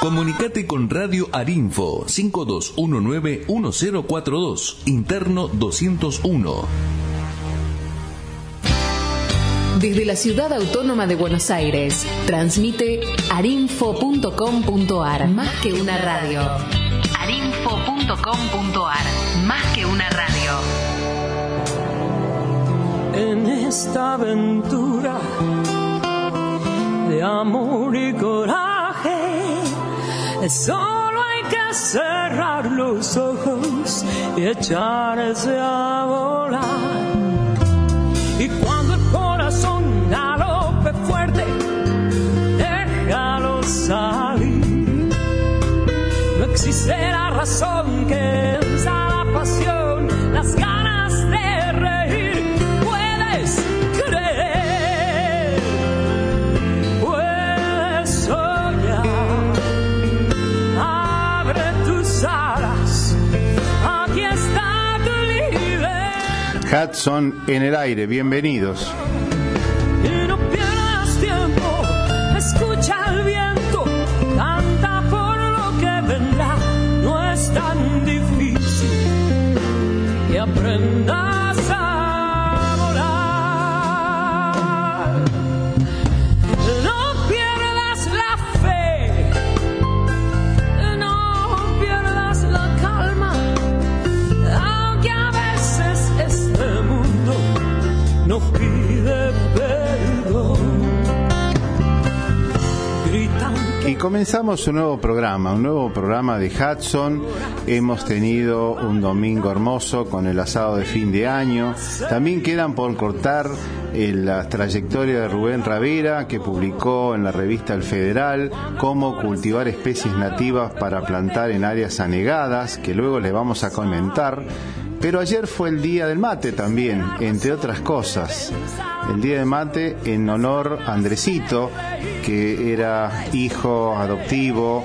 Comunicate con Radio Arinfo 5219-1042, interno 201. Desde la ciudad autónoma de Buenos Aires, transmite arinfo.com.ar, más que una radio. arinfo.com.ar, más que una radio. En esta aventura de amor y coraje, solo hay que cerrar los ojos y echarse a volar. Y cuando el corazón galope fuerte, déjalo salir. No existe la razón que venza la pasión, Hudson en el aire, bienvenidos. Y no pierdas tiempo, escucha el viento, canta por lo que vendrá, no es tan difícil que aprendas nos pide Y comenzamos un nuevo programa, un nuevo programa de Hudson. Hemos tenido un domingo hermoso con el asado de fin de año. También quedan por cortar eh, la trayectoria de Rubén Ravera, que publicó en la revista El Federal cómo cultivar especies nativas para plantar en áreas anegadas, que luego les vamos a comentar. Pero ayer fue el día del mate también, entre otras cosas. El día del mate en honor a Andresito, que era hijo adoptivo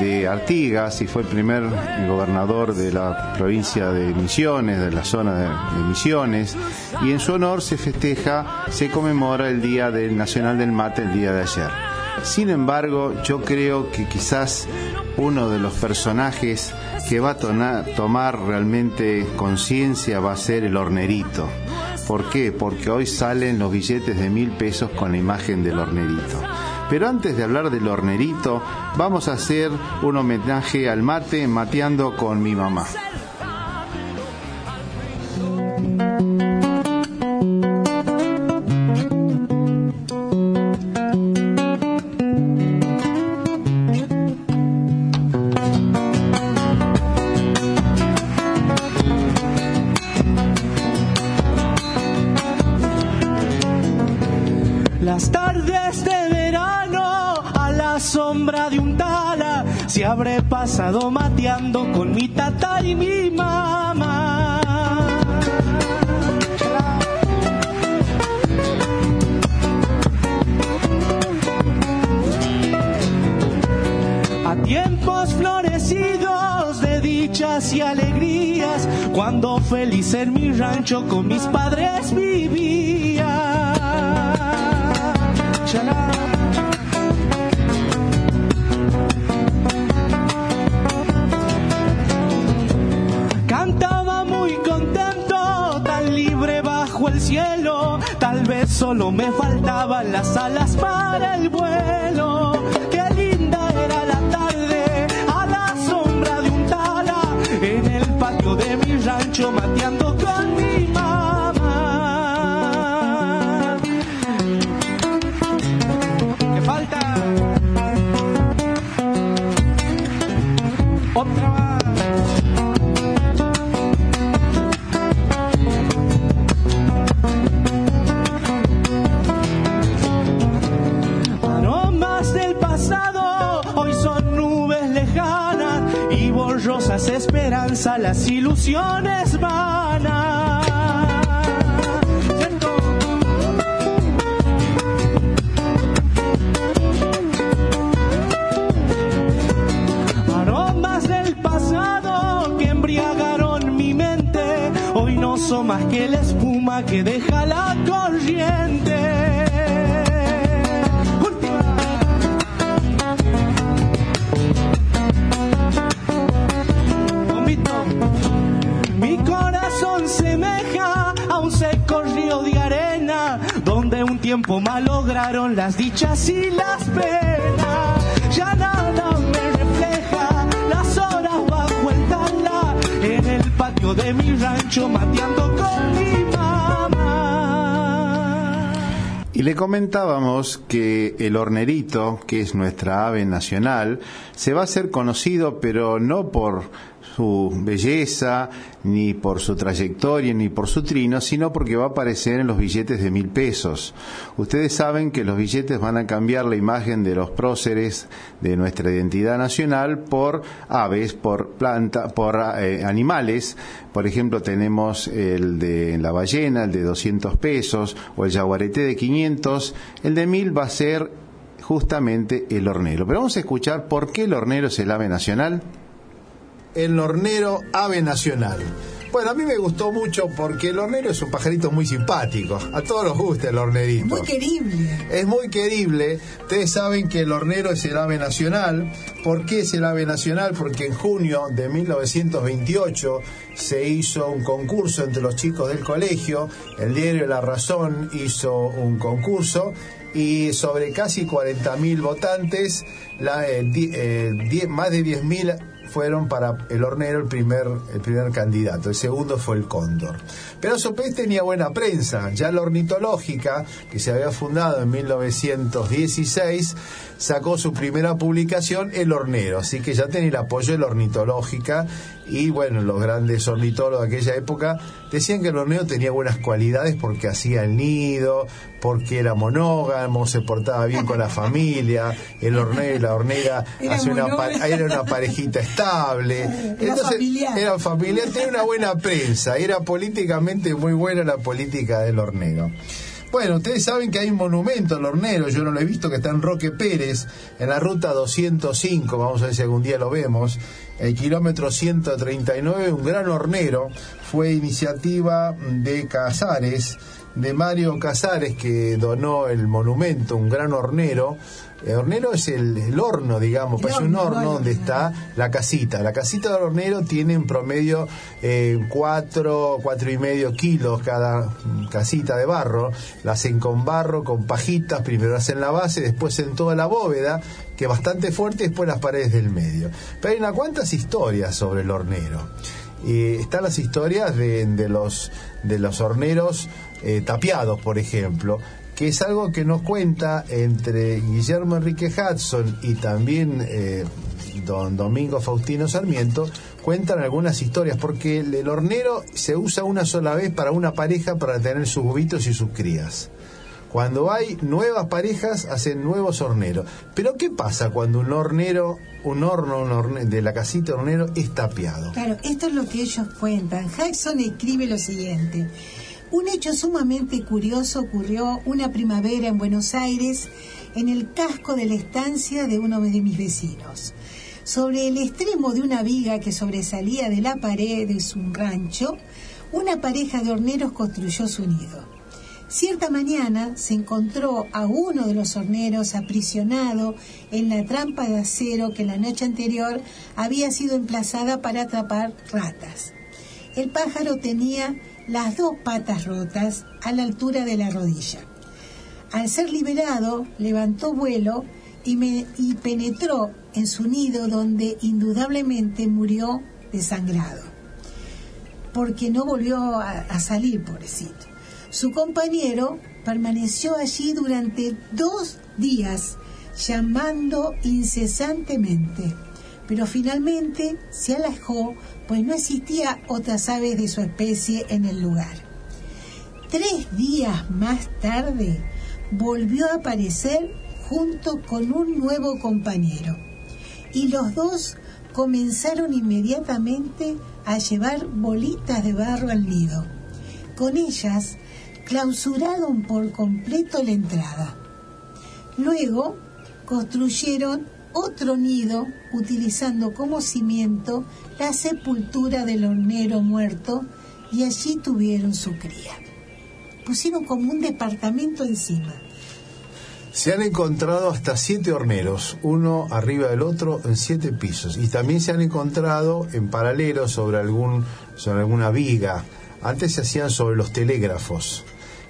de Artigas y fue el primer gobernador de la provincia de Misiones, de la zona de, de Misiones. Y en su honor se festeja, se conmemora el Día del Nacional del Mate el día de ayer. Sin embargo, yo creo que quizás uno de los personajes que va a tomar realmente conciencia va a ser el hornerito. ¿Por qué? Porque hoy salen los billetes de mil pesos con la imagen del hornerito. Pero antes de hablar del hornerito, vamos a hacer un homenaje al mate mateando con mi mamá. Habré pasado mateando con mi tata y mi mamá. A tiempos florecidos de dichas y alegrías, cuando feliz en mi rancho con mis padres vivía. Solo me faltaban las alas para el vuelo. Qué linda era la tarde a la sombra de un tala en el patio de mi rancho mateando las ilusiones vanas. Aromas del pasado que embriagaron mi mente, hoy no son más que la espuma que deja la corriente. Tiempo malograron las dichas y las penas. Ya nada me refleja las horas bajo el tala en el patio de mi rancho mateando con mi mamá. Y le comentábamos que el hornerito, que es nuestra ave nacional, se va a hacer conocido, pero no por su belleza, ni por su trayectoria, ni por su trino, sino porque va a aparecer en los billetes de mil pesos. Ustedes saben que los billetes van a cambiar la imagen de los próceres de nuestra identidad nacional por aves, por planta, por eh, animales. Por ejemplo, tenemos el de la ballena, el de 200 pesos, o el jaguarete de 500. El de mil va a ser justamente el hornero. Pero vamos a escuchar por qué el hornero es el ave nacional el hornero ave nacional. Bueno, a mí me gustó mucho porque el hornero es un pajarito muy simpático. A todos nos gusta el hornerito. Muy querible. Es muy querible. Ustedes saben que el hornero es el ave nacional. ¿Por qué es el ave nacional? Porque en junio de 1928 se hizo un concurso entre los chicos del colegio. El diario La Razón hizo un concurso y sobre casi 40.000 votantes, la, eh, eh, die- más de 10.000 fueron para el hornero el primer, el primer candidato, el segundo fue el cóndor. Pero Sopés tenía buena prensa, ya la ornitológica, que se había fundado en 1916, sacó su primera publicación, El Hornero, así que ya tenía el apoyo de la ornitológica y bueno, los grandes ornitólogos de aquella época decían que el hornero tenía buenas cualidades porque hacía el nido, porque era monógamo, se portaba bien con la familia, el hornero y la hornera Era una, era una parejita estable. Era familiar. Era familiar, tenía una buena prensa, era políticamente muy buena la política del hornero. Bueno, ustedes saben que hay un monumento al hornero, yo no lo he visto, que está en Roque Pérez, en la ruta 205, vamos a ver si algún día lo vemos, el kilómetro 139, un gran hornero, fue iniciativa de Casares, de Mario Casares, que donó el monumento, un gran hornero. El hornero es el, el horno, digamos, pues es un horno, no donde está la casita. La casita del hornero tiene en promedio eh, cuatro, cuatro y medio kilos cada mm, casita de barro. La hacen con barro, con pajitas, primero hacen la base, después en toda la bóveda, que es bastante fuerte, y después las paredes del medio. Pero hay unas cuantas historias sobre el hornero. Y están las historias de, de los, de los horneros eh, tapiados, por ejemplo, que es algo que nos cuenta entre Guillermo Enrique Hudson y también eh, don Domingo Faustino Sarmiento, cuentan algunas historias, porque el, hornero se usa una sola vez para una pareja para tener sus huevitos y sus crías. Cuando hay nuevas parejas, hacen nuevos horneros. Pero ¿qué pasa cuando un hornero, un horno un de la casita hornero es tapiado? Claro, esto es lo que ellos cuentan. Jackson escribe lo siguiente. Un hecho sumamente curioso ocurrió una primavera en Buenos Aires, en el casco de la estancia de uno de mis vecinos. Sobre el extremo de una viga que sobresalía de la pared de su rancho, una pareja de horneros construyó su nido. Cierta mañana se encontró a uno de los horneros aprisionado en la trampa de acero que la noche anterior había sido emplazada para atrapar ratas. El pájaro tenía las dos patas rotas a la altura de la rodilla. Al ser liberado, levantó vuelo y, penetró en su nido donde indudablemente murió desangrado porque no volvió a, a salir, pobrecito. Su compañero permaneció allí durante dos días, llamando incesantemente, pero finalmente se alejó, pues no existía otras aves de su especie en el lugar. Tres días más tarde volvió a aparecer junto con un nuevo compañero y los dos comenzaron inmediatamente a llevar bolitas de barro al nido. Con ellas clausuraron por completo la entrada. Luego construyeron otro nido utilizando como cimiento la sepultura del hornero muerto y allí tuvieron su cría. Pusieron como un departamento encima. Se han encontrado hasta siete horneros, uno arriba del otro en siete pisos. Y también se han encontrado en paralelo sobre, algún, sobre alguna viga. Antes se hacían sobre los telégrafos.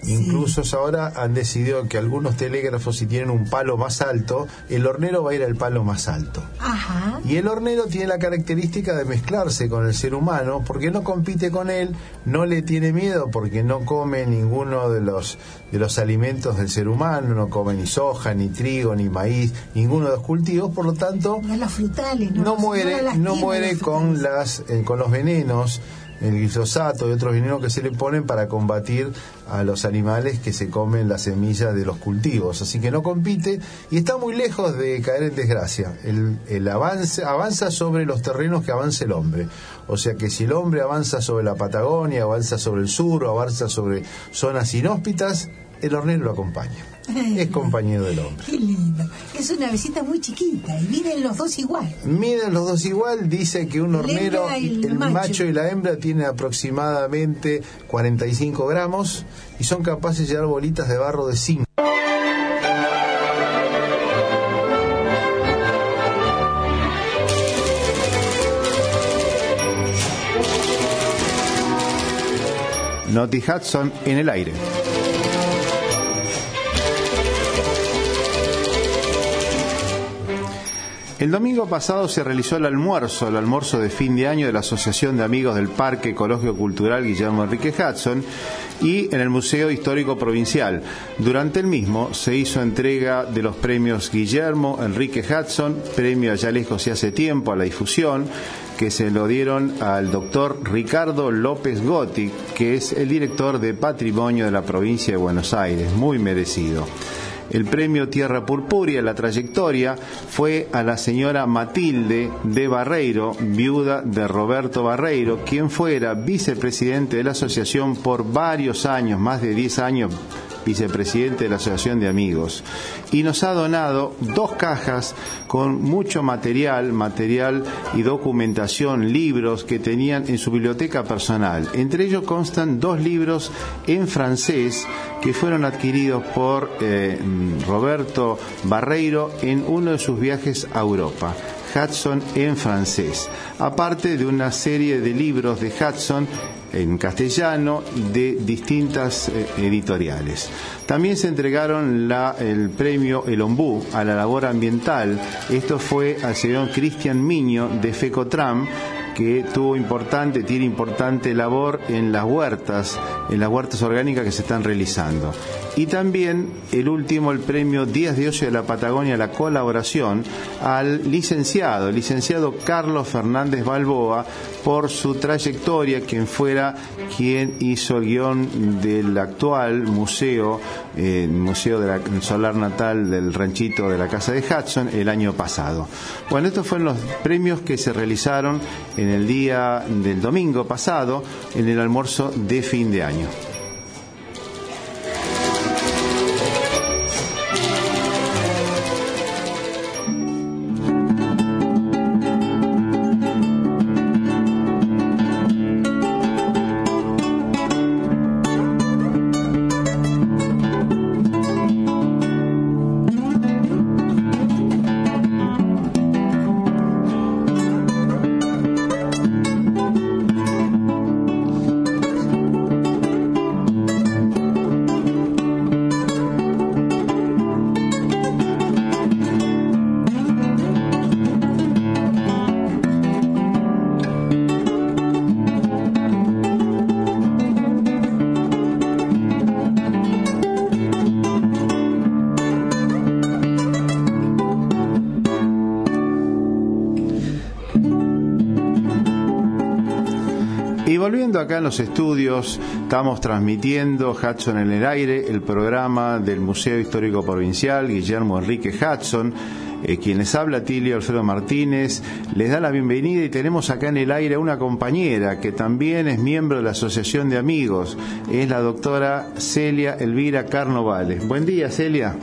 Incluso ahora han decidido que algunos telégrafos, si tienen un palo más alto, el hornero va a ir al palo más alto. Ajá. Y el hornero tiene la característica de mezclarse con el ser humano porque no compite con él, no le tiene miedo porque no come ninguno de los, de los alimentos del ser humano, no come ni soja, ni trigo, ni maíz, ninguno de los cultivos, por lo tanto No las frutales, no, no muere, las no tiene muere con las eh, con los venenos, el glifosato y otros venenos que se le ponen para combatir a los animales que se comen las semillas de los cultivos. Así que no compite y está muy lejos de caer en desgracia. El, avance avanza sobre los terrenos que avanza el hombre. O sea que si el hombre avanza sobre la Patagonia, avanza sobre el sur, o avanza sobre zonas inhóspitas, el hornero lo acompaña. Es compañero del hombre. Qué lindo. Es una besita muy chiquita y viven los dos igual. Miden los dos igual, dice que un hornero, el el macho. macho y la hembra tienen aproximadamente 45 gramos y son capaces de llevar bolitas de barro de 5. Noti Hudson en el aire. El domingo pasado se realizó el almuerzo, el almuerzo de fin de año de la Asociación de Amigos del Parque Ecológico Cultural Guillermo Enrique Hudson y en el Museo Histórico Provincial. Durante el mismo se hizo entrega de los premios Guillermo Enrique Hudson, premio allá lejos y hace tiempo a la difusión, que se lo dieron al doctor Ricardo López Gotti, que es el director de Patrimonio de la provincia de Buenos Aires, muy merecido. El premio Tierra Purpúrea, la trayectoria, fue a la señora Matilde de Barreiro, viuda de Roberto Barreiro, quien fuera vicepresidente de la asociación por varios años, más de 10 años, vicepresidente de la Asociación de Amigos. Y nos ha donado dos cajas con mucho material, material y documentación, libros que tenían en su biblioteca personal. Entre ellos constan dos libros en francés que fueron adquiridos por eh, Roberto Barreiro en uno de sus viajes a Europa. Hudson en francés, aparte de una serie de libros de Hudson en castellano de distintas eh, editoriales. También se entregaron el premio El Ombú a la labor ambiental. Esto fue al señor Cristian Miño de Fecotram que tuvo importante, tiene importante labor en las huertas, en las huertas orgánicas que se están realizando. Y también el último, el premio Días de Ocio de la Patagonia, la colaboración al licenciado, licenciado Carlos Fernández Balboa, por su trayectoria, quien fuera quien hizo el guion del actual museo, eh, Museo de la el Solar Natal del Ranchito de la Casa de Hudson, el año pasado. Bueno, estos fueron los premios que se realizaron en el día del domingo pasado, en el almuerzo de fin de año. Acá en los estudios, estamos transmitiendo Hudson en el aire, el programa del Museo Histórico Provincial, Guillermo Enrique Hudson, eh, quien les habla, Tilio Alfredo Martínez, les da la bienvenida y tenemos acá en el aire a una compañera que también es miembro de la Asociación de Amigos, es la doctora Celia Elvira Carnovales. Buen día, Celia.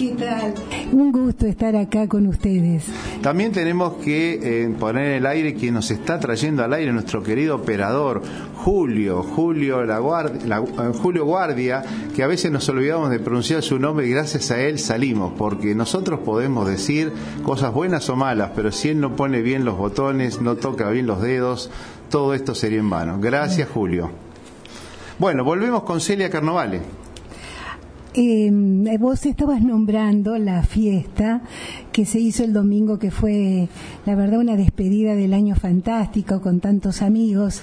¿Qué tal? Un gusto estar acá con ustedes. También tenemos que eh, poner en el aire quien nos está trayendo al aire nuestro querido operador Julio, Julio, la la- eh, Julio Guardia, que a veces nos olvidamos de pronunciar su nombre y gracias a él salimos, porque nosotros podemos decir cosas buenas o malas, pero si él no pone bien los botones, no toca bien los dedos, todo esto sería en vano. Gracias, Julio. Bueno, volvemos con Celia Carnovale. Eh, vos estabas nombrando la fiesta que se hizo el domingo, que fue, la verdad, una despedida del año fantástico con tantos amigos.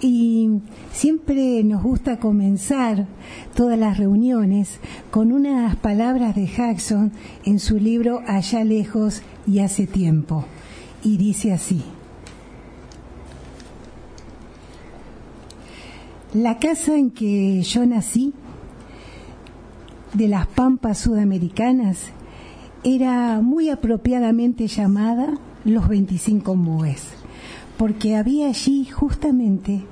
Y siempre nos gusta comenzar todas las reuniones con unas palabras de Jackson en su libro Allá lejos y hace tiempo. Y dice así. La casa en que yo nací de las pampas sudamericanas era muy apropiadamente llamada Los 25 Múes, porque había allí justamente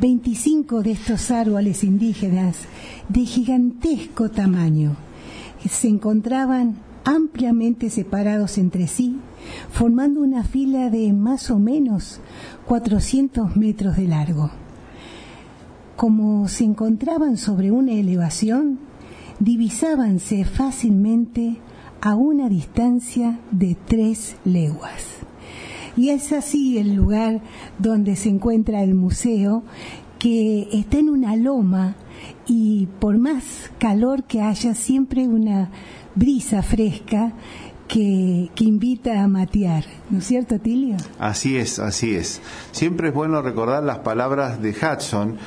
25 de estos árboles indígenas de gigantesco tamaño, se encontraban ampliamente separados entre sí, formando una fila de más o menos 400 metros de largo. Como se encontraban sobre una elevación, divisábanse fácilmente a una distancia de tres leguas. Y es así el lugar donde se encuentra el museo, que está en una loma y por más calor que haya, siempre una brisa fresca que, que, invita a matear, ¿no es cierto, Tilio? Así es, así es. Siempre es bueno recordar las palabras de Hudson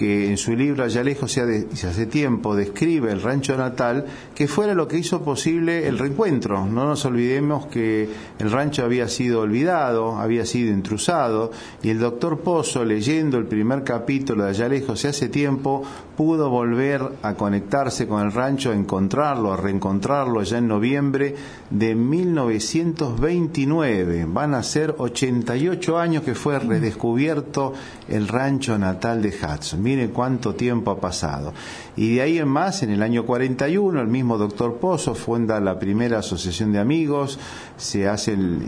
que en su libro Allá lejos ya, hace tiempo describe el rancho natal, que fuera lo que hizo posible el reencuentro. No nos olvidemos que el rancho había sido olvidado, había sido intrusado, y el doctor Pozo, leyendo el primer capítulo de Allá lejos ya hace tiempo, pudo volver a conectarse con el rancho, a encontrarlo, a reencontrarlo ya en noviembre de 1929. Van a ser 88 años que fue redescubierto el rancho natal de Hudson. Miren cuánto tiempo ha pasado. Y de ahí en más, en el año 41, el mismo doctor Pozo funda la primera asociación de amigos, se hace el,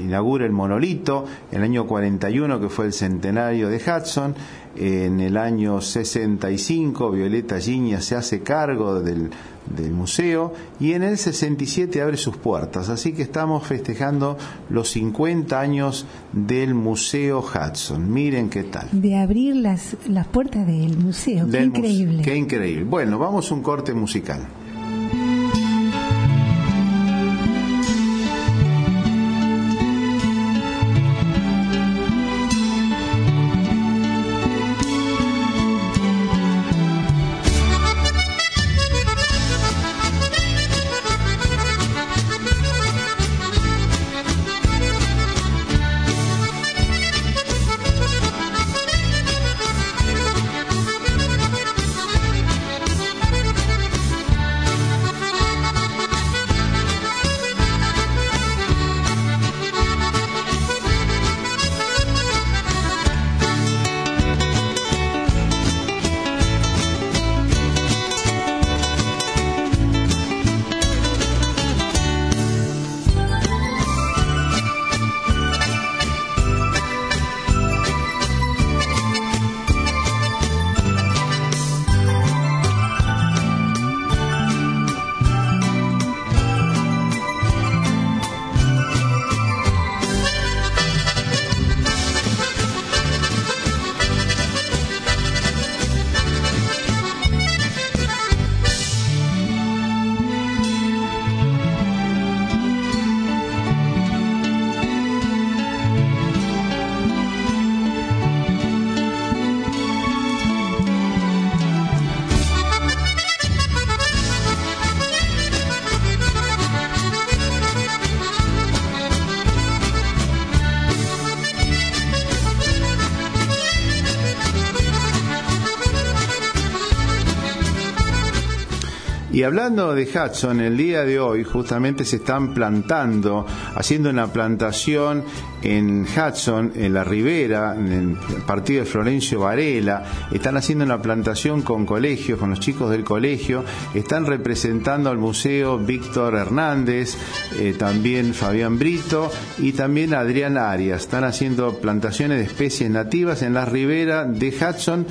inaugura el monolito, el año 41, que fue el centenario de Hudson, en el año 65, Violeta Giña se hace cargo del, del, museo y en el 67 abre sus puertas. Así que estamos festejando los 50 años del Museo Hudson. Miren qué tal. De abrir las, las puertas del museo. Del qué increíble. Muse qué increíble. Bueno, vamos a un corte musical. Y hablando de Hudson, el día de hoy justamente se están plantando, haciendo una plantación en Hudson, en la Ribera, en el partido de Florencio Varela, están haciendo una plantación con colegios, con los chicos del colegio, están representando al Museo Víctor Hernández, eh, también Fabián Brito y también Adrián Arias. Están haciendo plantaciones de especies nativas en la Ribera de Hudson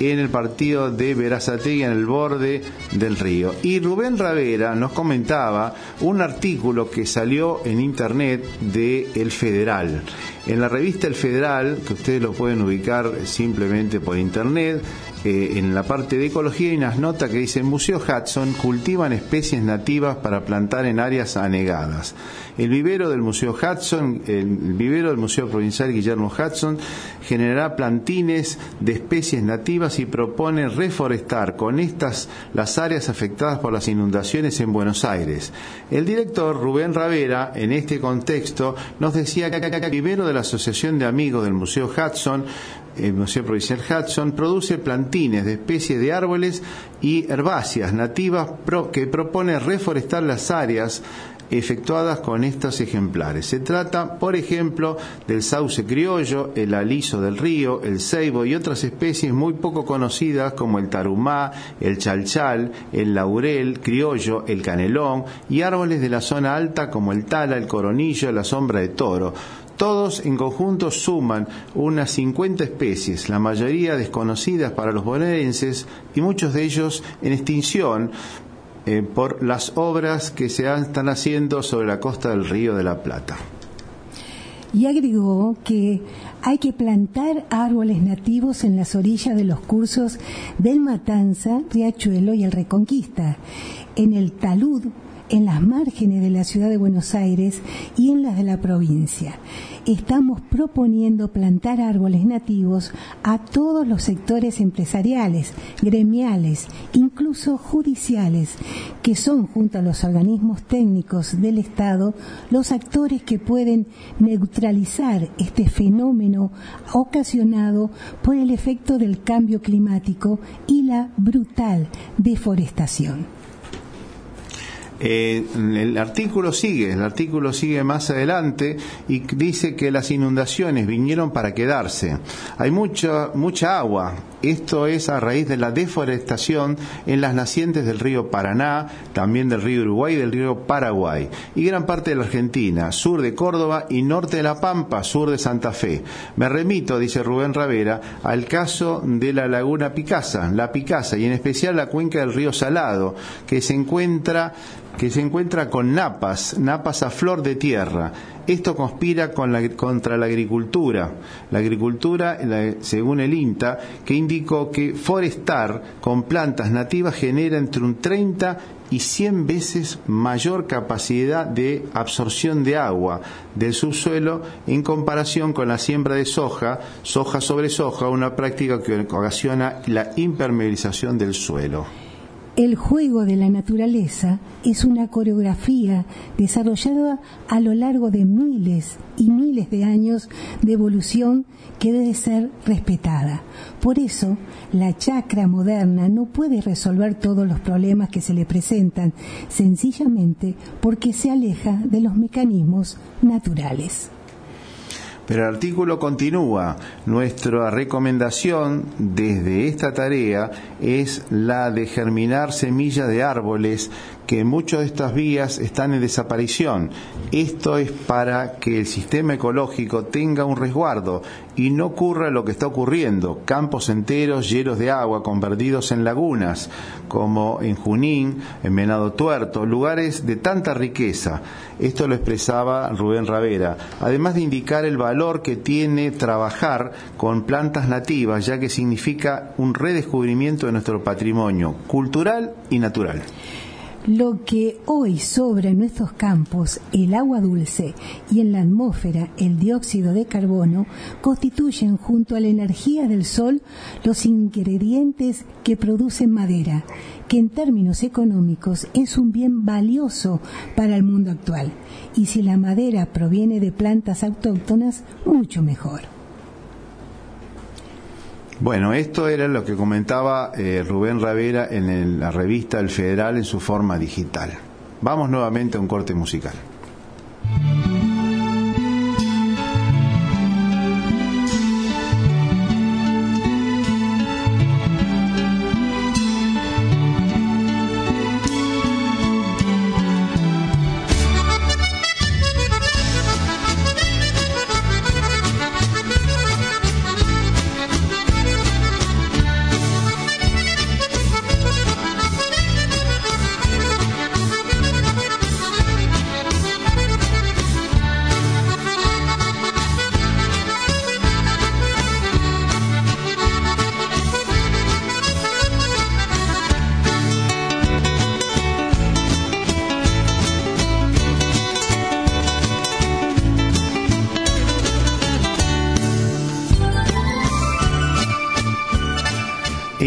en el partido de Verazategui en el borde del río. Y Rubén Ravera nos comentaba un artículo que salió en internet de El Federal. En la revista El Federal, que ustedes lo pueden ubicar simplemente por internet, en la parte de ecología hay unas notas que dice, el Museo Hudson cultivan especies nativas para plantar en áreas anegadas. El vivero del Museo Hudson, el vivero del Museo Provincial Guillermo Hudson, generará plantines de especies nativas y propone reforestar con estas las áreas afectadas por las inundaciones en Buenos Aires. El director Rubén Ravera, en este contexto, nos decía que el vivero de la Asociación de Amigos del Museo Hudson el Museo Provincial Hudson produce plantines de especies de árboles y herbáceas nativas que propone reforestar las áreas efectuadas con estos ejemplares. Se trata, por ejemplo, del sauce criollo, el aliso del río, el ceibo y otras especies muy poco conocidas como el tarumá, el chalchal, el laurel criollo, el canelón y árboles de la zona alta como el tala, el coronillo, la sombra de toro. Todos en conjunto suman unas 50 especies, la mayoría desconocidas para los bonaerenses y muchos de ellos en extinción, eh, por las obras que se están haciendo sobre la costa del río de la Plata. Y agregó que hay que plantar árboles nativos en las orillas de los cursos del Matanza, Riachuelo y el Reconquista, en el talud en las márgenes de la ciudad de Buenos Aires y en las de la provincia. Estamos proponiendo plantar árboles nativos a todos los sectores empresariales, gremiales, incluso judiciales, que son, junto a los organismos técnicos del Estado, los actores que pueden neutralizar este fenómeno ocasionado por el efecto del cambio climático y la brutal deforestación. Eh, el artículo sigue, el artículo sigue más adelante y dice que las inundaciones vinieron para quedarse. Hay mucha, mucha agua. Esto es a raíz de la deforestación en las nacientes del río Paraná, también del río Uruguay y del río Paraguay, y gran parte de la Argentina, sur de Córdoba y norte de La Pampa, sur de Santa Fe. Me remito, dice Rubén Ravera, al caso de la laguna Picasa, la Picasa, y en especial la cuenca del río Salado, que se encuentra que se encuentra con napas, napas a flor de tierra. Esto conspira contra la agricultura. La agricultura, según el INTA, que indicó que forestar con plantas nativas genera entre un 30 y 100 veces mayor capacidad de absorción de agua del subsuelo en comparación con la siembra de soja, soja sobre soja, una práctica que ocasiona la impermeabilización del suelo. El juego de la naturaleza es una coreografía desarrollada a lo largo de miles y miles de años de evolución que debe ser respetada. Por eso, la chacra moderna no puede resolver todos los problemas que se le presentan, sencillamente porque se aleja de los mecanismos naturales. Pero el artículo continúa. Nuestra recomendación desde esta tarea es la de germinar semillas de árboles que muchas de estas vías están en desaparición. Esto es para que el sistema ecológico tenga un resguardo y no ocurra lo que está ocurriendo, campos enteros llenos de agua convertidos en lagunas, como en Junín, en Venado Tuerto, lugares de tanta riqueza. Esto lo expresaba Rubén Ravera, además de indicar el valor que tiene trabajar con plantas nativas, ya que significa un redescubrimiento de nuestro patrimonio cultural y natural. Lo que hoy sobra en nuestros campos, el agua dulce, y en la atmósfera, el dióxido de carbono, constituyen junto a la energía del sol los ingredientes que producen madera, que en términos económicos es un bien valioso para el mundo actual. Y si la madera proviene de plantas autóctonas, mucho mejor. Bueno, esto era lo que comentaba eh, Rubén Ravera en la revista El Federal en su forma digital. Vamos nuevamente a un corte musical.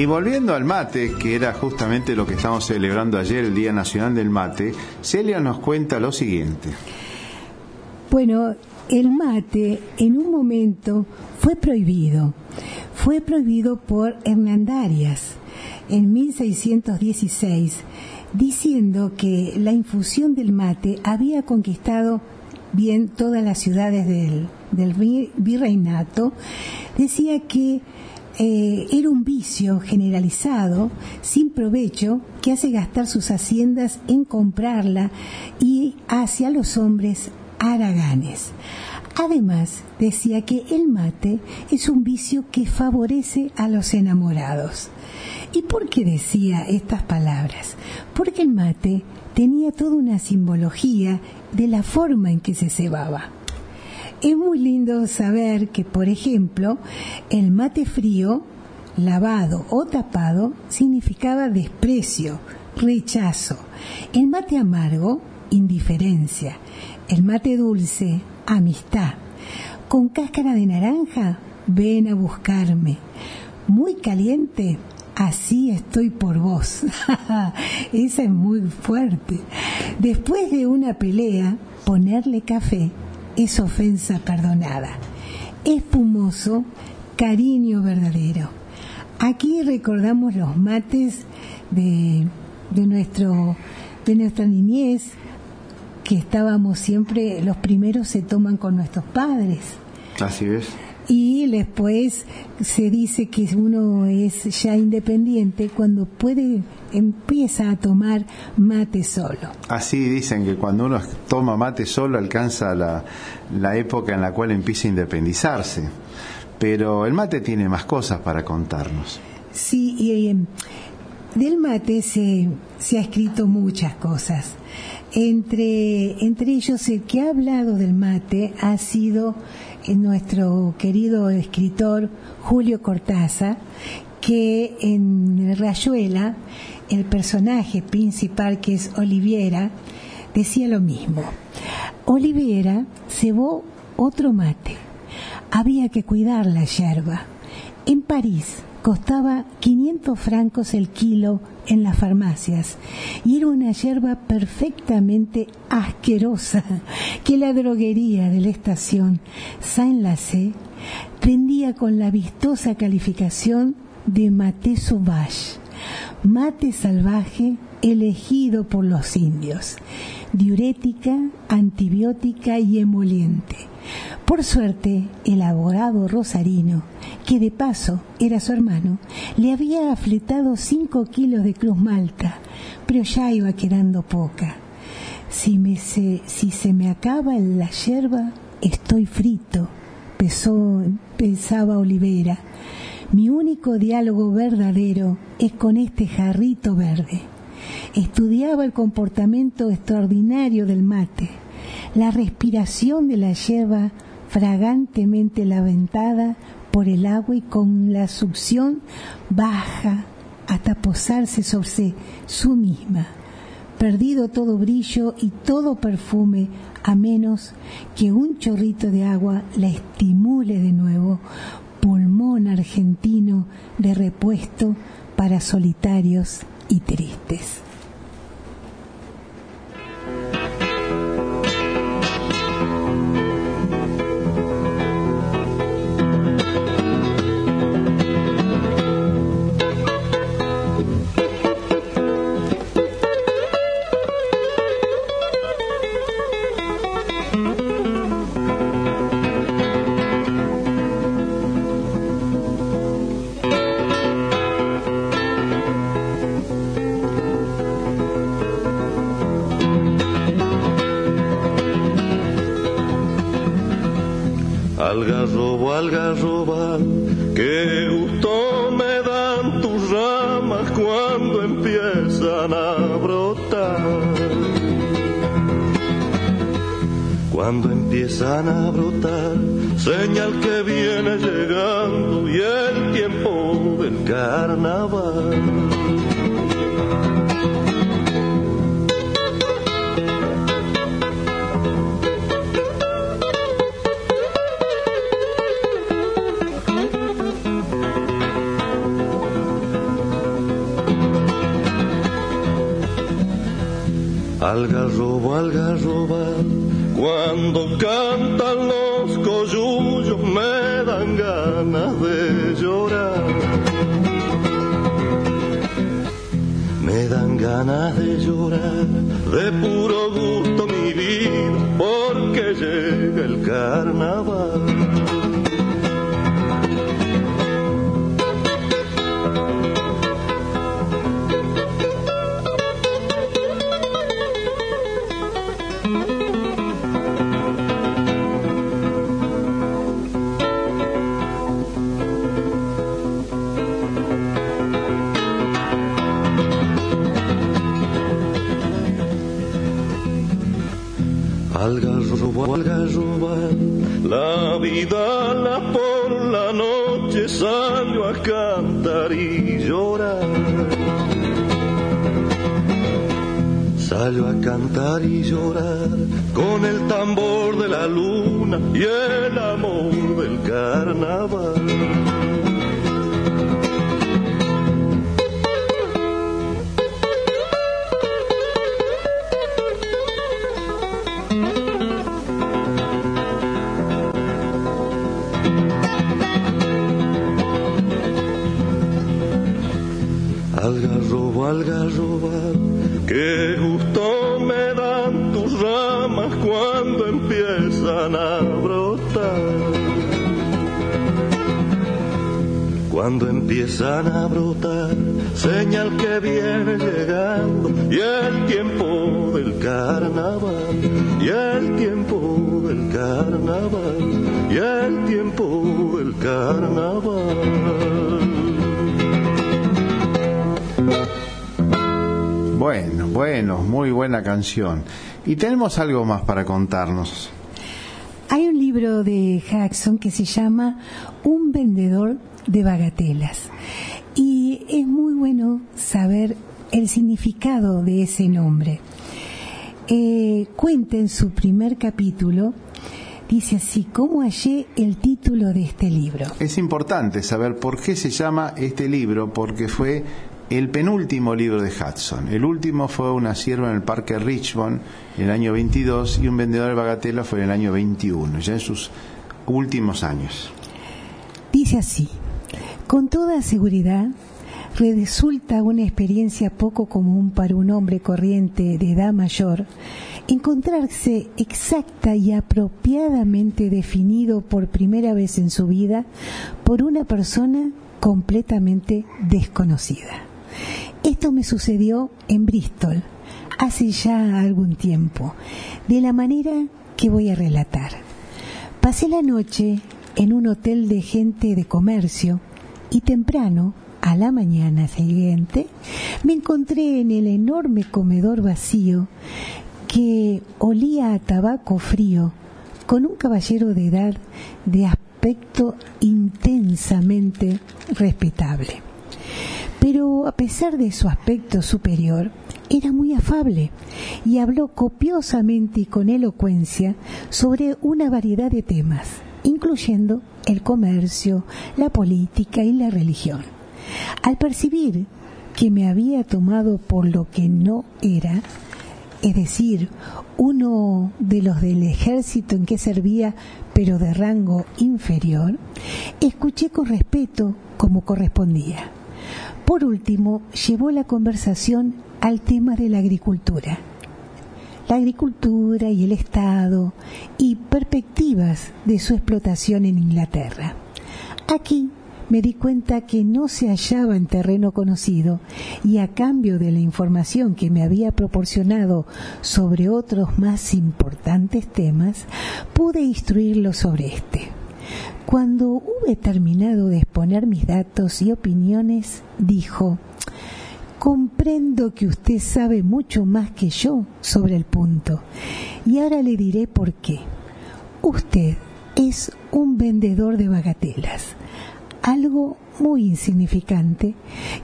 Y volviendo al mate, que era justamente lo que estamos celebrando ayer, el Día Nacional del Mate, Celia nos cuenta lo siguiente. Bueno, el mate en un momento fue prohibido. Fue prohibido por Hernandarias en 1616, diciendo que la infusión del mate había conquistado bien todas las ciudades del, virreinato. Decía que eh, era un vicio generalizado, sin provecho, que hace gastar sus haciendas en comprarla y hacia los hombres haraganes. Además, decía que el mate es un vicio que favorece a los enamorados. ¿Y por qué decía estas palabras? Porque el mate tenía toda una simbología de la forma en que se cebaba. Es muy lindo saber que, por ejemplo, el mate frío, lavado o tapado, significaba desprecio, rechazo. El mate amargo, indiferencia. El mate dulce, amistad. Con cáscara de naranja, ven a buscarme. Muy caliente, así estoy por vos. Esa es muy fuerte. Después de una pelea, ponerle café es ofensa perdonada. Espumoso, cariño verdadero. Aquí recordamos los mates de, de, nuestro, de nuestra niñez, que estábamos siempre, los primeros se toman con nuestros padres. Así es. Y después se dice que uno es ya independiente cuando puede, empieza a tomar mate solo. Así dicen que cuando uno toma mate solo alcanza la, la época en la cual empieza a independizarse. Pero el mate tiene más cosas para contarnos. Sí, y eh, del mate se, se ha escrito muchas cosas. Entre, entre ellos, el que ha hablado del mate ha sido nuestro querido escritor Julio Cortázar, que en Rayuela, el personaje principal que es Oliviera, decía lo mismo. Oliviera cebó otro mate. Había que cuidar la yerba. En París, costaba 500 francos el kilo en las farmacias y era una hierba perfectamente asquerosa que la droguería de la estación Saint-Lacé vendía con la vistosa calificación de mate sauvage, mate salvaje elegido por los indios, diurética, antibiótica y emoliente. Por suerte, el abogado rosarino, que de paso era su hermano, le había afletado cinco kilos de cruz malta, pero ya iba quedando poca. Si, me se, si se me acaba la yerba, estoy frito, pensaba Olivera. Mi único diálogo verdadero es con este jarrito verde. Estudiaba el comportamiento extraordinario del mate, la respiración de la yerba fragantemente laventada por el agua y con la succión baja hasta posarse sobre su misma, perdido todo brillo y todo perfume, a menos que un chorrito de agua la estimule de nuevo, pulmón argentino de repuesto para solitarios y tristes. cuando empiezan a brotar, señal que viene llegando y el tiempo del carnaval. Algas cuando cantan los coyullos me dan ganas de llorar. Me dan ganas de llorar, de puro gusto mi vida, porque llega el carnaval. A cantar y llorar con el tambor de la luna y el amor del carnaval. Cuando empiezan a brotar, señal que viene llegando, y el tiempo del carnaval, y el tiempo del carnaval, y el tiempo del carnaval. Bueno, bueno, muy buena canción. Y tenemos algo más para contarnos. Hay un libro de Jackson que se llama Un vendedor de bagatelas. Y es muy bueno saber el significado de ese nombre. Eh, cuenta en su primer capítulo, dice así, ¿cómo hallé el título de este libro? Es importante saber por qué se llama este libro, porque fue el penúltimo libro de Hudson. El último fue Una sierva en el Parque Richmond en el año 22 y Un vendedor de bagatela fue en el año 21, ya en sus últimos años. Dice así, con toda seguridad, resulta una experiencia poco común para un hombre corriente de edad mayor encontrarse exacta y apropiadamente definido por primera vez en su vida por una persona completamente desconocida. Esto me sucedió en Bristol hace ya algún tiempo, de la manera que voy a relatar. Pasé la noche en un hotel de gente de comercio y temprano, a la mañana siguiente, me encontré en el enorme comedor vacío que olía a tabaco frío con un caballero de edad de aspecto intensamente respetable. Pero a pesar de su aspecto superior, era muy afable y habló copiosamente y con elocuencia sobre una variedad de temas, incluyendo el comercio, la política y la religión. Al percibir que me había tomado por lo que no era, es decir, uno de los del ejército en que servía, pero de rango inferior, escuché con respeto como correspondía. Por último, llevó la conversación al tema de la agricultura. La agricultura y el Estado y perspectivas de su explotación en Inglaterra. Aquí me di cuenta que no se hallaba en terreno conocido y a cambio de la información que me había proporcionado sobre otros más importantes temas, pude instruirlo sobre este. Cuando hube terminado de exponer mis datos y opiniones, dijo, comprendo que usted sabe mucho más que yo sobre el punto, y ahora le diré por qué. Usted es un vendedor de bagatelas, algo muy insignificante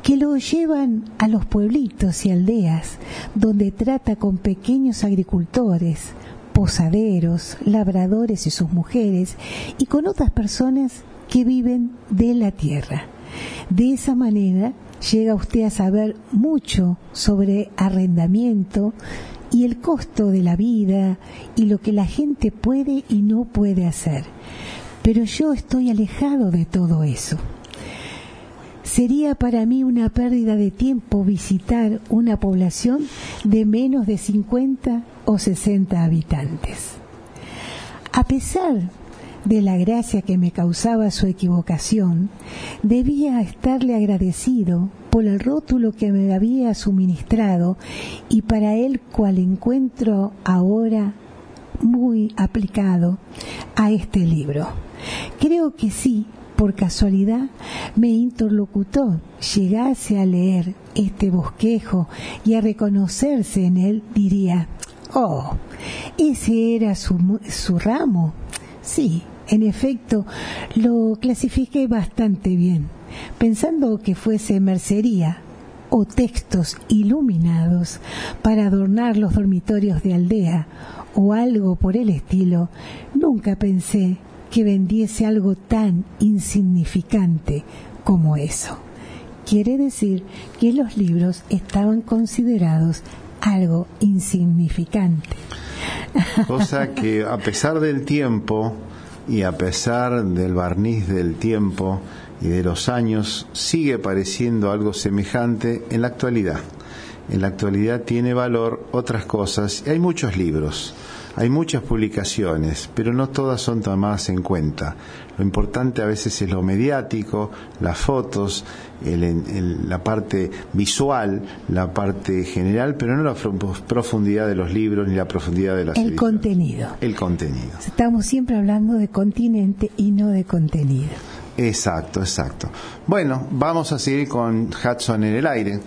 que lo llevan a los pueblitos y aldeas donde trata con pequeños agricultores, posaderos, labradores y sus mujeres, y con otras personas que viven de la tierra. De esa manera llega usted a saber mucho sobre arrendamiento y el costo de la vida y lo que la gente puede y no puede hacer. Pero yo estoy alejado de todo eso. Sería para mí una pérdida de tiempo visitar una población de menos de 50 o 60 habitantes. A pesar de la gracia que me causaba su equivocación, debía estarle agradecido por el rótulo que me había suministrado y para él cual encuentro ahora muy aplicado a este libro. Creo que sí, por casualidad, mi interlocutor llegase a leer este bosquejo y a reconocerse en él, diría, oh, ese era su, su ramo. Sí, en efecto, lo clasifiqué bastante bien, pensando que fuese mercería o textos iluminados para adornar los dormitorios de aldea o algo por el estilo, nunca pensé que vendiese algo tan insignificante como eso. Quiere decir que los libros estaban considerados algo insignificante. Cosa que a pesar del tiempo, y a pesar del barniz del tiempo y de los años, sigue pareciendo algo semejante en la actualidad. En la actualidad tiene valor otras cosas. Hay muchos libros, hay muchas publicaciones, pero no todas son tomadas en cuenta. Lo importante a veces es lo mediático, las fotos, la parte visual, la parte general, pero no la profundidad de los libros ni la profundidad de las El contenido. El contenido. Estamos siempre hablando de continente y no de contenido. Exacto, exacto. Bueno, vamos a seguir con Hudson en el aire.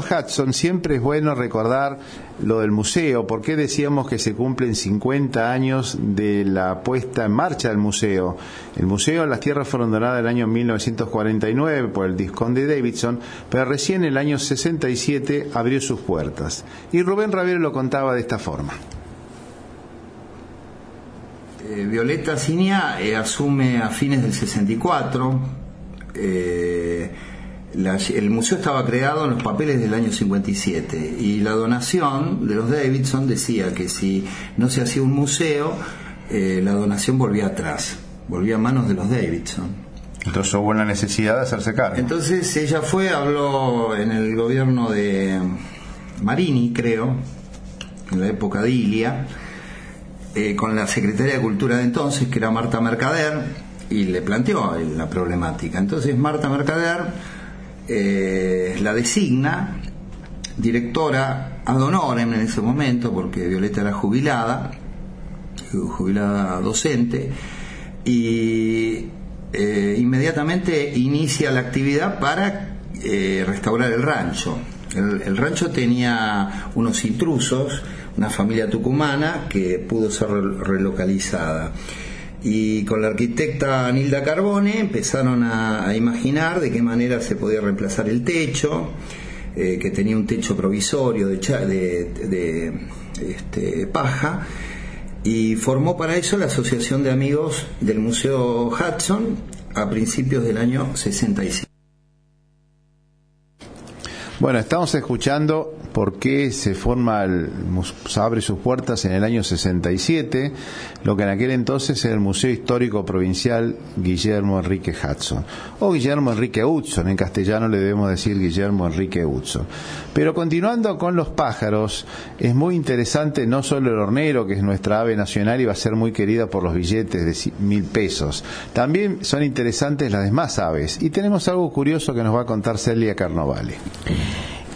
Hudson, siempre es bueno recordar lo del museo. ¿Por qué decíamos que se cumplen 50 años de la puesta en marcha del museo? El museo, las tierras fueron donadas el año 1949 por el Disconde Davidson, pero recién en el año 67 abrió sus puertas. Y Rubén Ravier lo contaba de esta forma. Eh, Violeta Cinia eh, asume a fines del 64. Eh, el museo estaba creado en los papeles del año 57 y la donación de los Davidson decía que si no se hacía un museo, eh, la donación volvía atrás, volvía a manos de los Davidson. Entonces hubo una necesidad de hacerse cargo. Entonces ella fue, habló en el gobierno de Marini, creo, en la época de Ilia, eh, con la secretaria de Cultura de entonces, que era Marta Mercader, y le planteó la problemática. Entonces Marta Mercader eh, la designa directora ad honorem en ese momento, porque Violeta era jubilada, jubilada docente, y eh, inmediatamente inicia la actividad para eh, restaurar el rancho. El, el, rancho tenía unos intrusos, una familia tucumana que pudo ser relocalizada. Y con la arquitecta Nilda Carbone empezaron a, imaginar de qué manera se podía reemplazar el techo, eh, que tenía un techo provisorio de, de, de este, paja, y formó para eso la Asociación de Amigos del Museo Hudson a principios del año 65. Bueno, estamos escuchando por qué se forma, el, se abre sus puertas en el año 67, lo que en aquel entonces era el Museo Histórico Provincial Guillermo Enrique Hudson, o Guillermo Enrique Hudson, en castellano le debemos decir Guillermo Enrique Hudson. Pero continuando con los pájaros, es muy interesante no solo el hornero, que es nuestra ave nacional y va a ser muy querida por los billetes de mil pesos, también son interesantes las demás aves. Y tenemos algo curioso que nos va a contar Celia Carnovale.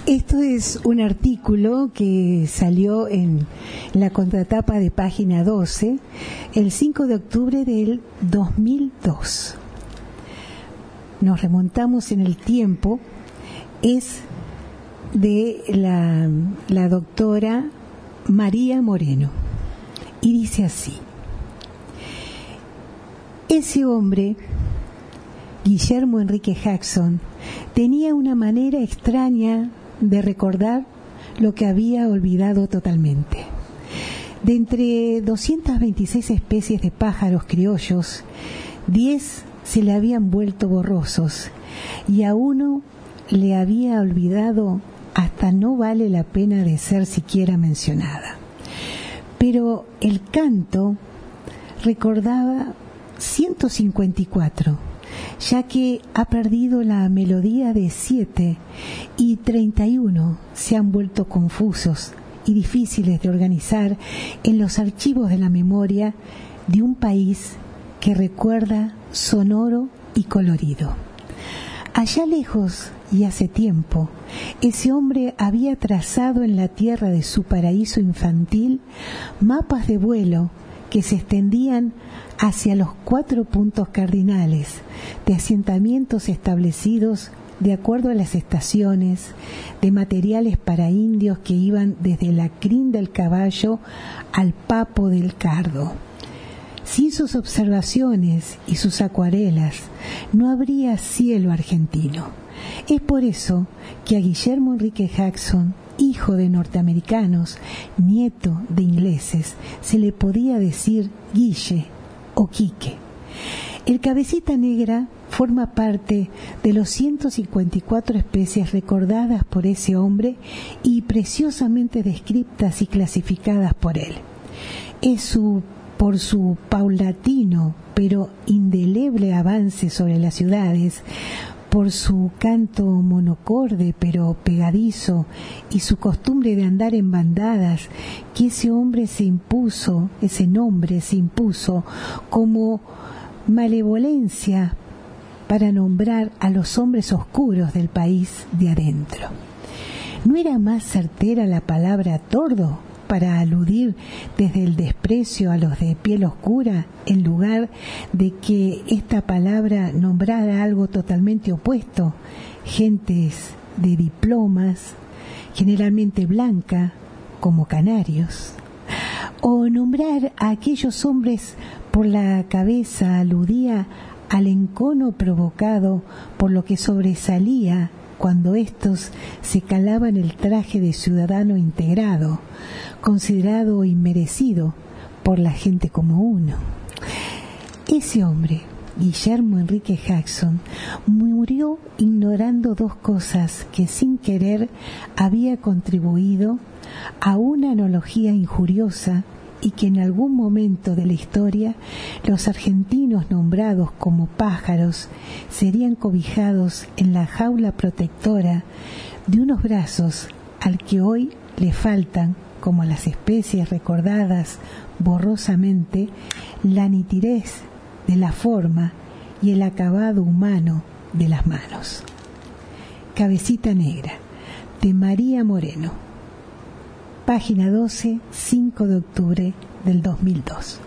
Esto es un artículo que salió en la contratapa de página 12 el 5 de octubre del 2002. Nos remontamos en el tiempo, es de la, la doctora María Moreno. Y dice así, ese hombre, Guillermo Enrique Jackson, tenía una manera extraña de recordar lo que había olvidado totalmente. De entre 226 especies de pájaros criollos, 10 se le habían vuelto borrosos y a uno le había olvidado hasta no vale la pena de ser siquiera mencionada. Pero el canto recordaba 154 ya que ha perdido la melodía de siete y treinta y uno se han vuelto confusos y difíciles de organizar en los archivos de la memoria de un país que recuerda sonoro y colorido. Allá lejos y hace tiempo, ese hombre había trazado en la tierra de su paraíso infantil mapas de vuelo que se extendían hacia los cuatro puntos cardinales de asentamientos establecidos de acuerdo a las estaciones, de materiales para indios que iban desde la crin del caballo al papo del cardo. Sin sus observaciones y sus acuarelas, no habría cielo argentino. Es por eso que a Guillermo Enrique Jackson, hijo de norteamericanos, nieto de ingleses, se le podía decir Guille o Quique. El cabecita negra forma parte de los 154 especies recordadas por ese hombre y preciosamente descritas y clasificadas por él. Es su, por su paulatino pero indeleble avance sobre las ciudades, por su canto monocorde pero pegadizo y su costumbre de andar en bandadas, que ese hombre se impuso, ese nombre se impuso como malevolencia para nombrar a los hombres oscuros del país de adentro. ¿No era más certera la palabra tordo para aludir desde el desprecio a los de piel oscura en lugar de que esta palabra nombrara algo totalmente opuesto, gentes de diplomas, generalmente blanca, como canarios? O nombrar a aquellos hombres por la cabeza aludía al encono provocado por lo que sobresalía cuando éstos se calaban el traje de ciudadano integrado, considerado inmerecido por la gente como uno. Ese hombre, Guillermo Enrique Jackson, murió ignorando dos cosas que sin querer había contribuido a una analogía injuriosa y que en algún momento de la historia los argentinos nombrados como pájaros serían cobijados en la jaula protectora de unos brazos al que hoy le faltan, como las especies recordadas borrosamente, la nitidez de la forma y el acabado humano de las manos. Cabecita Negra, de María Moreno. Página 12, 5 de octubre del 2002.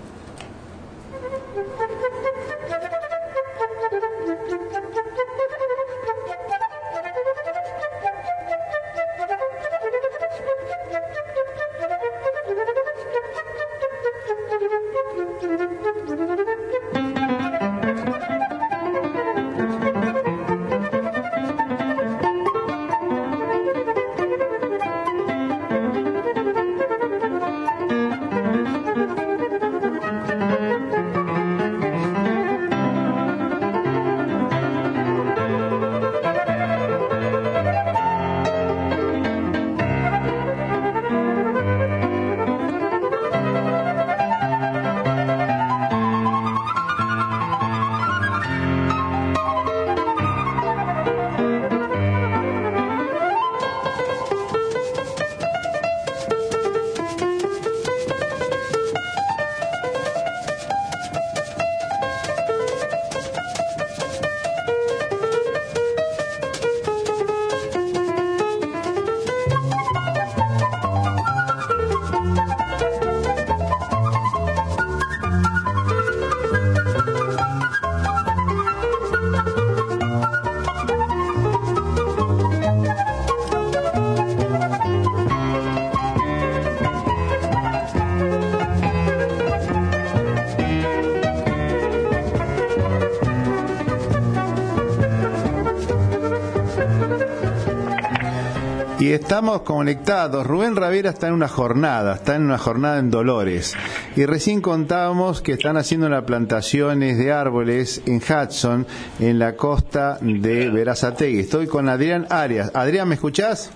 Estamos conectados. Rubén Ravera está en una jornada, está en una jornada en Dolores. Y recién contábamos que están haciendo las plantaciones de árboles en Hudson, en la costa de Verazategui. Estoy con Adrián Arias. Adrián, ¿me escuchás?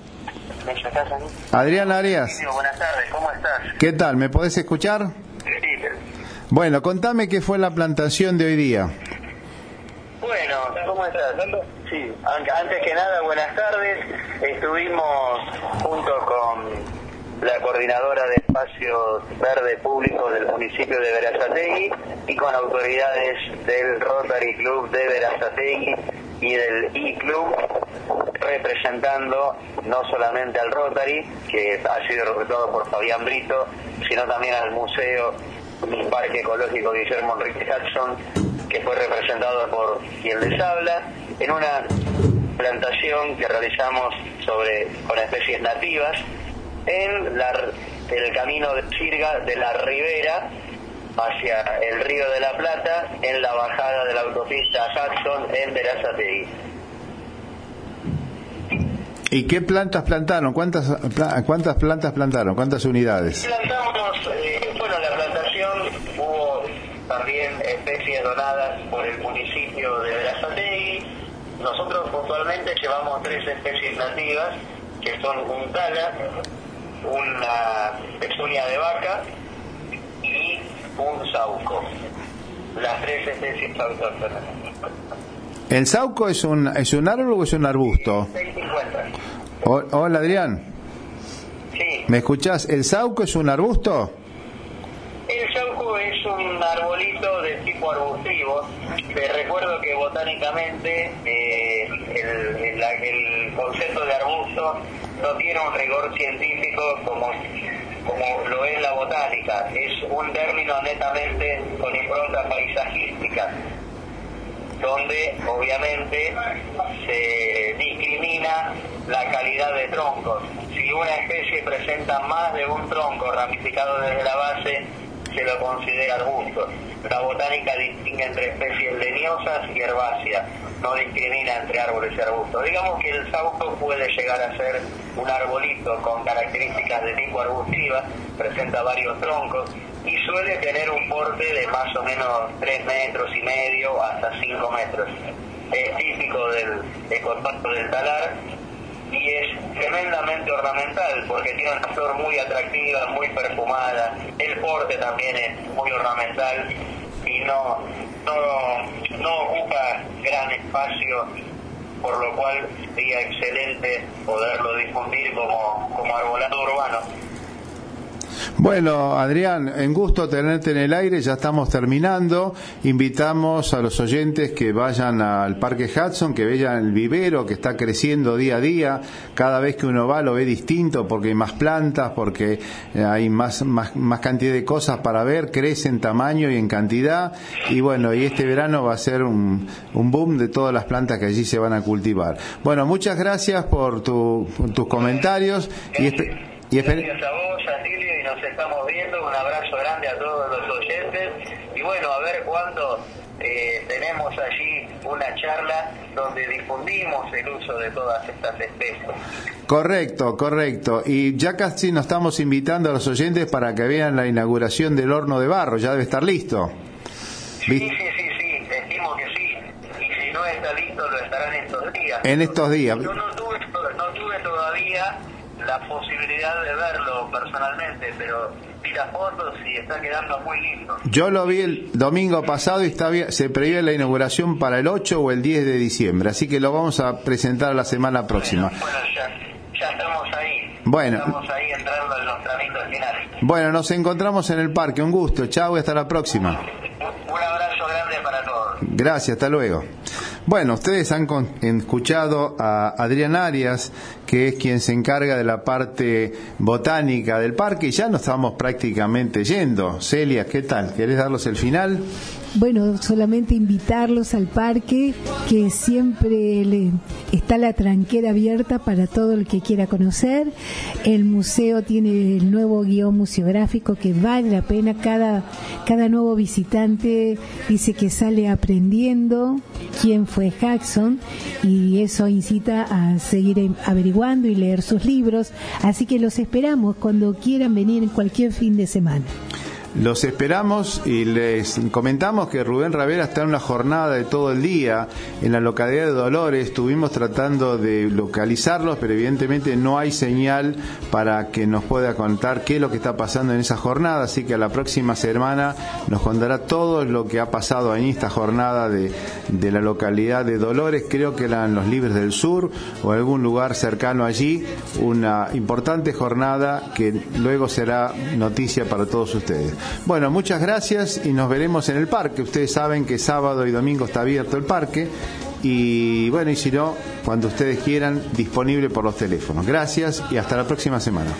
Adrián Arias. buenas tardes, ¿cómo estás? ¿Qué tal? ¿Me podés escuchar? Sí. Bueno, contame qué fue la plantación de hoy día. Bueno, ¿cómo estás? Sí, antes que nada, buenas tardes. Estuvimos junto con la coordinadora de espacios verdes públicos del municipio de Verazategui y con autoridades del Rotary Club de Verazategui y del E-Club representando no solamente al Rotary, que ha sido representado por Fabián Brito, sino también al Museo y Parque Ecológico Guillermo Enrique Hudson, que fue representado por quien les habla, en una plantación que realizamos sobre con especies nativas en la, el camino de Sirga de la Ribera hacia el Río de la Plata en la bajada de la autopista Hudson en Verazategui. ¿Y qué plantas plantaron? ¿Cuántas, pla- cuántas plantas plantaron? ¿Cuántas unidades? Plantamos, eh, bueno, la plantación hubo también especies donadas por el municipio de Verazategui. Nosotros puntualmente llevamos tres especies nativas, que son un tala, una pezuña de vaca y un sauco. Las tres especies autóctonas. ¿El sauco es un, es un árbol o es un arbusto? 650. O- hola Adrián, Sí. ¿me escuchás? ¿El sauco es un arbusto? El es un arbolito de tipo arbustivo. Te recuerdo que botánicamente eh, el concepto de arbusto no tiene un rigor científico como, como lo es la botánica. Es un término netamente con impronta paisajística donde obviamente se discrimina la calidad de troncos. Si una especie presenta más de un tronco ramificado desde la base, se lo considera arbusto. La botánica distingue entre especies leñosas y herbáceas, no discrimina entre árboles y arbustos. Digamos que el sauco puede llegar a ser un arbolito con características de tipo arbustiva, presenta varios troncos y suele tener un porte de más o menos 3 metros y medio hasta 5 metros. Es típico del ecotono del talar y es tremendamente ornamental porque tiene una flor muy atractiva, muy perfumada. El porte también es muy ornamental y no, no, no ocupa gran espacio, por lo cual sería excelente poderlo difundir como, como arbolado urbano. Bueno, Adrián, en gusto tenerte en el aire, ya estamos terminando. Invitamos a los oyentes que vayan al Parque Hudson, que vean el vivero que está creciendo día a día. Cada vez que uno va lo ve distinto porque hay más plantas, porque hay más, más, cantidad de cosas para ver, crece en tamaño y en cantidad. Y bueno, y este verano va a ser un, un boom de todas las plantas que allí se van a cultivar. Bueno, muchas gracias por, tu, tus comentarios y, y Gracias a vos, Atilio, y nos estamos viendo. Un abrazo grande a todos los oyentes. Y bueno, a ver cuándo eh, tenemos allí una charla donde difundimos el uso de todas estas especies. Correcto, correcto. Y ya casi nos estamos invitando a los oyentes para que vean la inauguración del horno de barro. Ya debe estar listo. Sí, sí, sí, sí, estimo que sí. Y si no está listo, lo estarán estos días. En estos días. Yo no tuve, no tuve todavía la posibilidad de verlo personalmente, pero las fotos y está quedando muy lindo. Yo lo vi el domingo pasado y está bien- se prevé la inauguración para el 8 o el 10 de diciembre. Así que lo vamos a presentar la semana próxima. Bueno, ya, ya estamos ahí. Bueno. Estamos ahí entrando en los tramitos finales. Bueno, nos encontramos en el parque. Un gusto. Chao y hasta la próxima. Un abrazo grande para todos. Gracias, hasta luego. Bueno, ustedes han con- escuchado a Adrián Arias, que es quien se encarga de la parte botánica del parque, y ya nos estamos prácticamente yendo. Celia, ¿qué tal? ¿Querés darlos el final? Bueno, solamente invitarlos al parque, que siempre le- está la tranquera abierta para todo el que quiera conocer. El museo tiene el nuevo guion museográfico que vale la pena. Cada, cada nuevo visitante dice que sale aprendiendo quién fue Jackson y eso incita a seguir averiguando y leer sus libros. Así que los esperamos cuando quieran venir en cualquier fin de semana. Los esperamos y les comentamos que Rubén Ravera está en una jornada de todo el día en la localidad de Dolores. Estuvimos tratando de localizarlos, pero evidentemente no hay señal para que nos pueda contar qué es lo que está pasando en esa jornada. Así que a la próxima semana nos contará todo lo que ha pasado en esta jornada de, de la localidad de Dolores. Creo que eran los Libres del Sur o algún lugar cercano allí. Una importante jornada que luego será noticia para todos ustedes. Bueno, muchas gracias y nos veremos en el parque. Ustedes saben que sábado y domingo está abierto el parque. Y bueno, y si no, cuando ustedes quieran, disponible por los teléfonos. Gracias y hasta la próxima semana.